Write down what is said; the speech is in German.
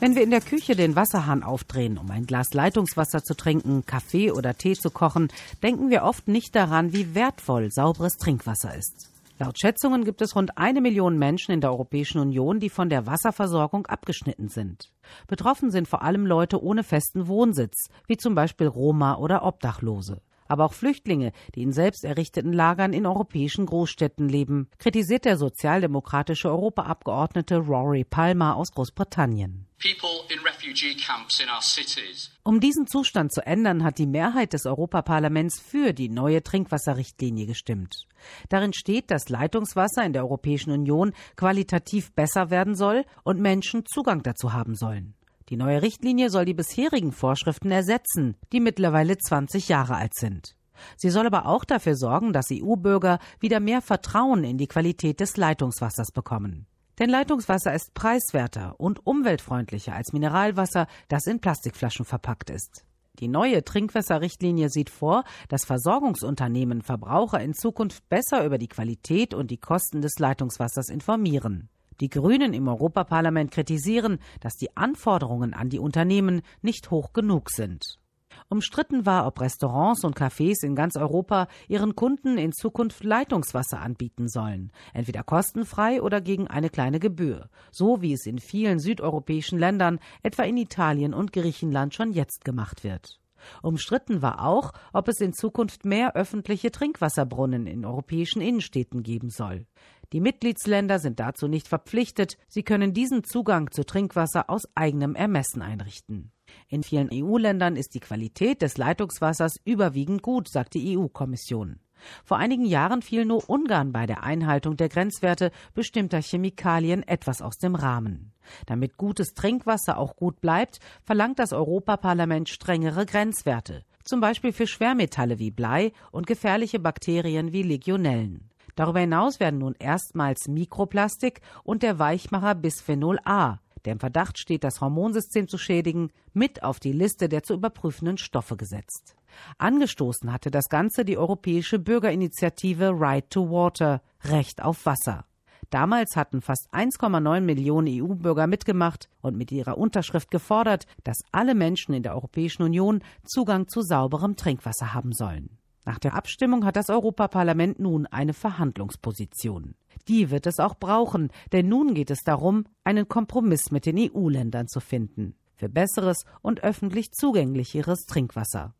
Wenn wir in der Küche den Wasserhahn aufdrehen, um ein Glas Leitungswasser zu trinken, Kaffee oder Tee zu kochen, denken wir oft nicht daran, wie wertvoll sauberes Trinkwasser ist. Laut Schätzungen gibt es rund eine Million Menschen in der Europäischen Union, die von der Wasserversorgung abgeschnitten sind. Betroffen sind vor allem Leute ohne festen Wohnsitz, wie zum Beispiel Roma oder Obdachlose aber auch Flüchtlinge, die in selbst errichteten Lagern in europäischen Großstädten leben, kritisiert der sozialdemokratische Europaabgeordnete Rory Palmer aus Großbritannien. Um diesen Zustand zu ändern, hat die Mehrheit des Europaparlaments für die neue Trinkwasserrichtlinie gestimmt. Darin steht, dass Leitungswasser in der Europäischen Union qualitativ besser werden soll und Menschen Zugang dazu haben sollen. Die neue Richtlinie soll die bisherigen Vorschriften ersetzen, die mittlerweile 20 Jahre alt sind. Sie soll aber auch dafür sorgen, dass EU-Bürger wieder mehr Vertrauen in die Qualität des Leitungswassers bekommen. Denn Leitungswasser ist preiswerter und umweltfreundlicher als Mineralwasser, das in Plastikflaschen verpackt ist. Die neue Trinkwasserrichtlinie sieht vor, dass Versorgungsunternehmen Verbraucher in Zukunft besser über die Qualität und die Kosten des Leitungswassers informieren. Die Grünen im Europaparlament kritisieren, dass die Anforderungen an die Unternehmen nicht hoch genug sind. Umstritten war, ob Restaurants und Cafés in ganz Europa ihren Kunden in Zukunft Leitungswasser anbieten sollen, entweder kostenfrei oder gegen eine kleine Gebühr, so wie es in vielen südeuropäischen Ländern, etwa in Italien und Griechenland, schon jetzt gemacht wird. Umstritten war auch, ob es in Zukunft mehr öffentliche Trinkwasserbrunnen in europäischen Innenstädten geben soll. Die Mitgliedsländer sind dazu nicht verpflichtet, sie können diesen Zugang zu Trinkwasser aus eigenem Ermessen einrichten. In vielen EU-Ländern ist die Qualität des Leitungswassers überwiegend gut, sagt die EU-Kommission. Vor einigen Jahren fiel nur Ungarn bei der Einhaltung der Grenzwerte bestimmter Chemikalien etwas aus dem Rahmen. Damit gutes Trinkwasser auch gut bleibt, verlangt das Europaparlament strengere Grenzwerte, zum Beispiel für Schwermetalle wie Blei und gefährliche Bakterien wie Legionellen. Darüber hinaus werden nun erstmals Mikroplastik und der Weichmacher Bisphenol A, der im Verdacht steht, das Hormonsystem zu schädigen, mit auf die Liste der zu überprüfenden Stoffe gesetzt. Angestoßen hatte das Ganze die europäische Bürgerinitiative Right to Water, Recht auf Wasser. Damals hatten fast 1,9 Millionen EU-Bürger mitgemacht und mit ihrer Unterschrift gefordert, dass alle Menschen in der Europäischen Union Zugang zu sauberem Trinkwasser haben sollen. Nach der Abstimmung hat das Europaparlament nun eine Verhandlungsposition. Die wird es auch brauchen, denn nun geht es darum, einen Kompromiss mit den EU-Ländern zu finden für besseres und öffentlich zugänglicheres Trinkwasser.